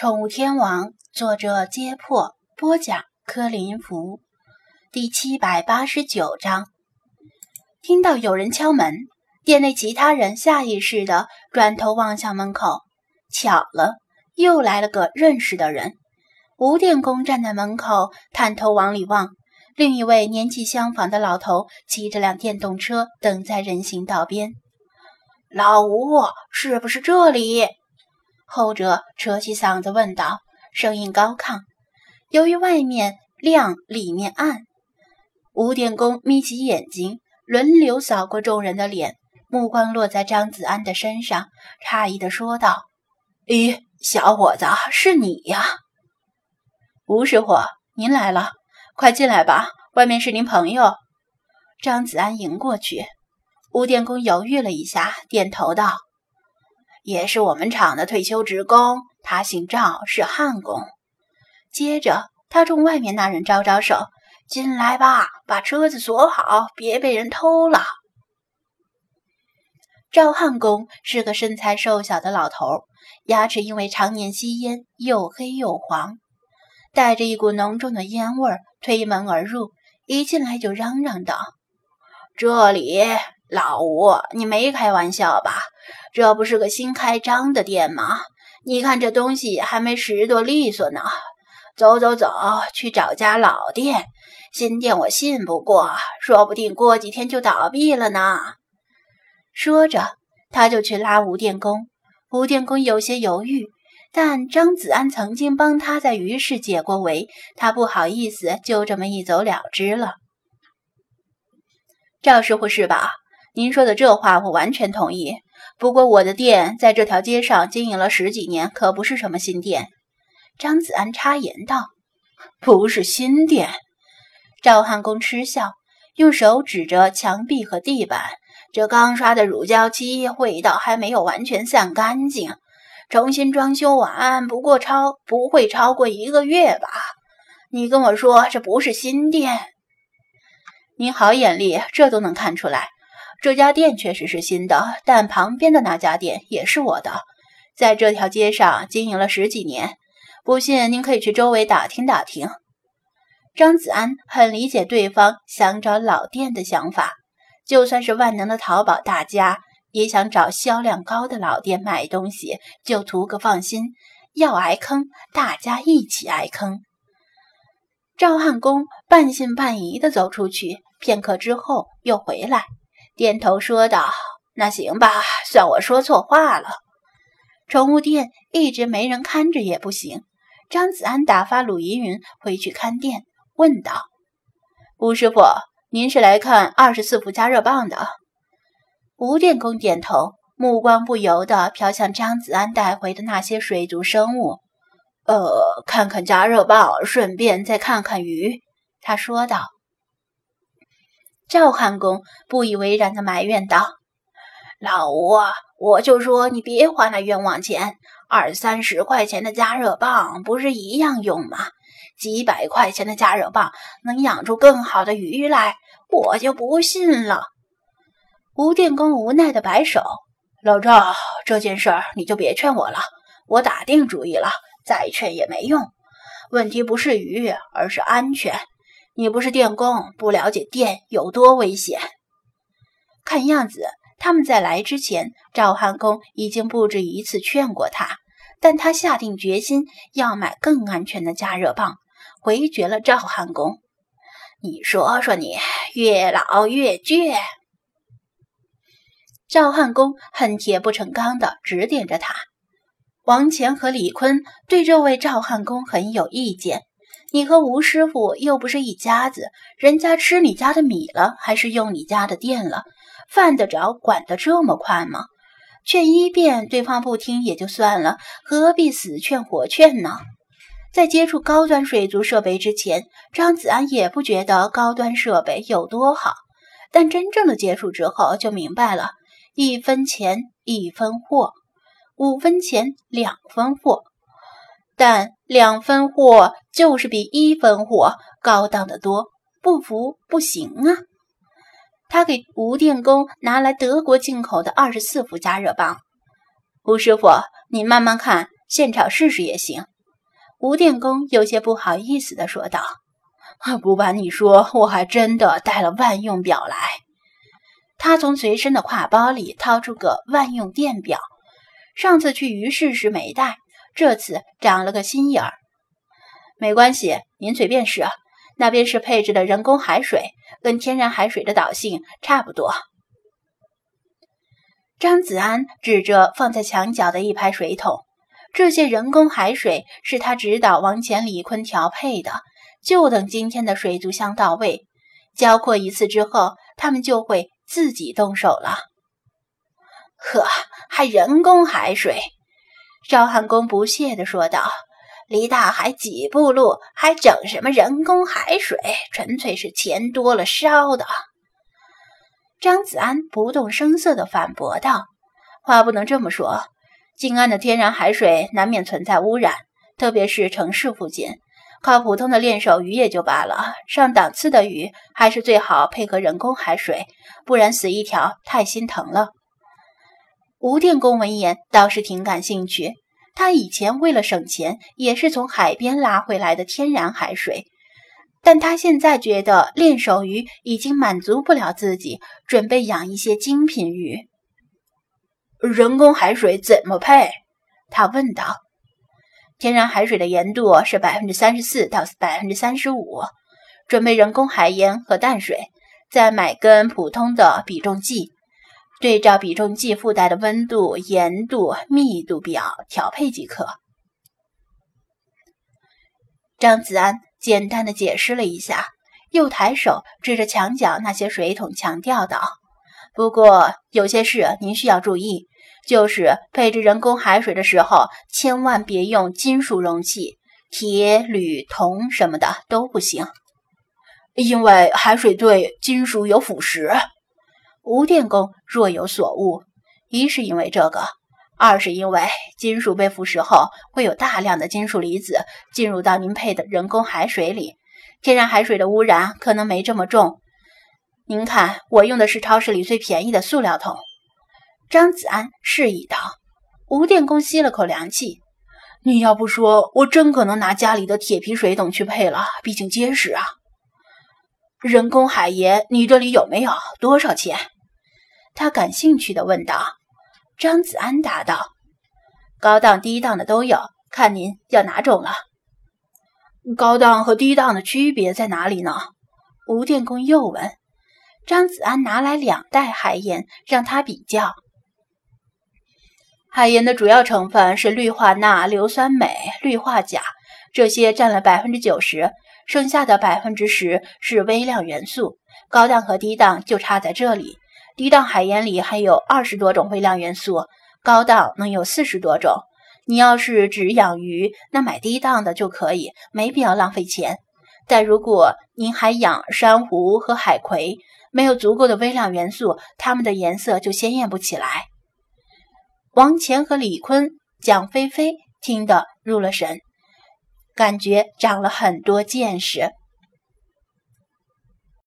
宠物天王，作者：揭破，播讲：柯林福，第七百八十九章。听到有人敲门，店内其他人下意识的转头望向门口。巧了，又来了个认识的人。吴电工站在门口，探头往里望。另一位年纪相仿的老头骑着辆电动车等在人行道边。老吴，是不是这里？后者扯起嗓子问道，声音高亢。由于外面亮，里面暗，吴电工眯起眼睛，轮流扫过众人的脸，目光落在张子安的身上，诧异地说道：“咦，小伙子，是你呀？吴师傅，您来了。”快进来吧，外面是您朋友。张子安迎过去，吴电工犹豫了一下，点头道：“也是我们厂的退休职工，他姓赵，是焊工。”接着，他冲外面那人招招手：“进来吧，把车子锁好，别被人偷了。”赵焊工是个身材瘦小的老头，牙齿因为常年吸烟又黑又黄。带着一股浓重的烟味儿，推门而入，一进来就嚷嚷道：“这里，老吴，你没开玩笑吧？这不是个新开张的店吗？你看这东西还没拾掇利索呢。走走走，去找家老店。新店我信不过，说不定过几天就倒闭了呢。”说着，他就去拉吴电工。吴电工有些犹豫。但张子安曾经帮他在于市解过围，他不好意思就这么一走了之了。赵师傅是吧？您说的这话我完全同意。不过我的店在这条街上经营了十几年，可不是什么新店。张子安插言道：“不是新店。”赵汉公嗤笑，用手指着墙壁和地板：“这刚刷的乳胶漆味道还没有完全散干净。”重新装修完，不过超不会超过一个月吧？你跟我说这不是新店？您好眼力，这都能看出来。这家店确实是新的，但旁边的那家店也是我的，在这条街上经营了十几年。不信，您可以去周围打听打听。张子安很理解对方想找老店的想法，就算是万能的淘宝大家。也想找销量高的老店买东西，就图个放心。要挨坑，大家一起挨坑。赵汉公半信半疑地走出去，片刻之后又回来，点头说道：“那行吧，算我说错话了。宠物店一直没人看着也不行。”张子安打发鲁依云回去看店，问道：“吴师傅，您是来看二十四伏加热棒的？”吴电工点头，目光不由得飘向张子安带回的那些水族生物。呃，看看加热棒，顺便再看看鱼。他说道。赵汉公不以为然的埋怨道：“老吴，我就说你别花那冤枉钱，二三十块钱的加热棒不是一样用吗？几百块钱的加热棒能养出更好的鱼来，我就不信了。”吴电工无奈的摆手：“老赵，这件事儿你就别劝我了，我打定主意了，再劝也没用。问题不是鱼，而是安全。你不是电工，不了解电有多危险。看样子，他们在来之前，赵汉公已经不止一次劝过他，但他下定决心要买更安全的加热棒，回绝了赵汉公。你说说你，越老越倔。”赵汉公恨铁不成钢的指点着他，王乾和李坤对这位赵汉公很有意见。你和吴师傅又不是一家子，人家吃你家的米了，还是用你家的电了，犯得着管得这么宽吗？劝一遍，对方不听也就算了，何必死劝活劝呢？在接触高端水族设备之前，张子安也不觉得高端设备有多好，但真正的接触之后，就明白了。一分钱一分货，五分钱两分货，但两分货就是比一分货高档的多，不服不行啊！他给吴电工拿来德国进口的二十四伏加热棒，吴师傅，你慢慢看，现场试试也行。吴电工有些不好意思地说道：“不瞒你说，我还真的带了万用表来。”他从随身的挎包里掏出个万用电表，上次去鱼市时没带，这次长了个心眼儿。没关系，您随便试。那边是配置的人工海水，跟天然海水的导性差不多。张子安指着放在墙角的一排水桶，这些人工海水是他指导王乾、李坤调配的，就等今天的水族箱到位，浇扩一次之后，他们就会自己动手了。呵，还人工海水？赵汉公不屑地说道。离大海几步路，还整什么人工海水？纯粹是钱多了烧的。张子安不动声色地反驳道：“话不能这么说，静安的天然海水难免存在污染，特别是城市附近，靠普通的练手鱼也就罢了，上档次的鱼还是最好配合人工海水，不然死一条太心疼了。”吴电工闻言倒是挺感兴趣。他以前为了省钱，也是从海边拉回来的天然海水，但他现在觉得练手鱼已经满足不了自己，准备养一些精品鱼。人工海水怎么配？他问道。天然海水的盐度是百分之三十四到百分之三十五，准备人工海盐和淡水，再买根普通的比重计。对照比重计附带的温度、盐度、密度表调配即可。张子安简单的解释了一下，又抬手指着墙角那些水桶，强调道：“不过有些事您需要注意，就是配置人工海水的时候，千万别用金属容器，铁、铝、铜什么的都不行，因为海水对金属有腐蚀。”吴电工若有所悟，一是因为这个，二是因为金属被腐蚀后会有大量的金属离子进入到您配的人工海水里，天然海水的污染可能没这么重。您看，我用的是超市里最便宜的塑料桶。张子安示意道。吴电工吸了口凉气：“你要不说，我真可能拿家里的铁皮水桶去配了，毕竟结实啊。”人工海盐，你这里有没有？多少钱？他感兴趣的问道。张子安答道：“高档、低档的都有，看您要哪种了。”高档和低档的区别在哪里呢？吴电工又问。张子安拿来两袋海盐，让他比较。海盐的主要成分是氯化钠、硫酸镁、氯化钾，这些占了百分之九十。剩下的百分之十是微量元素，高档和低档就差在这里。低档海盐里含有二十多种微量元素，高档能有四十多种。你要是只养鱼，那买低档的就可以，没必要浪费钱。但如果您还养珊瑚和海葵，没有足够的微量元素，它们的颜色就鲜艳不起来。王乾和李坤、蒋菲菲听得入了神。感觉长了很多见识。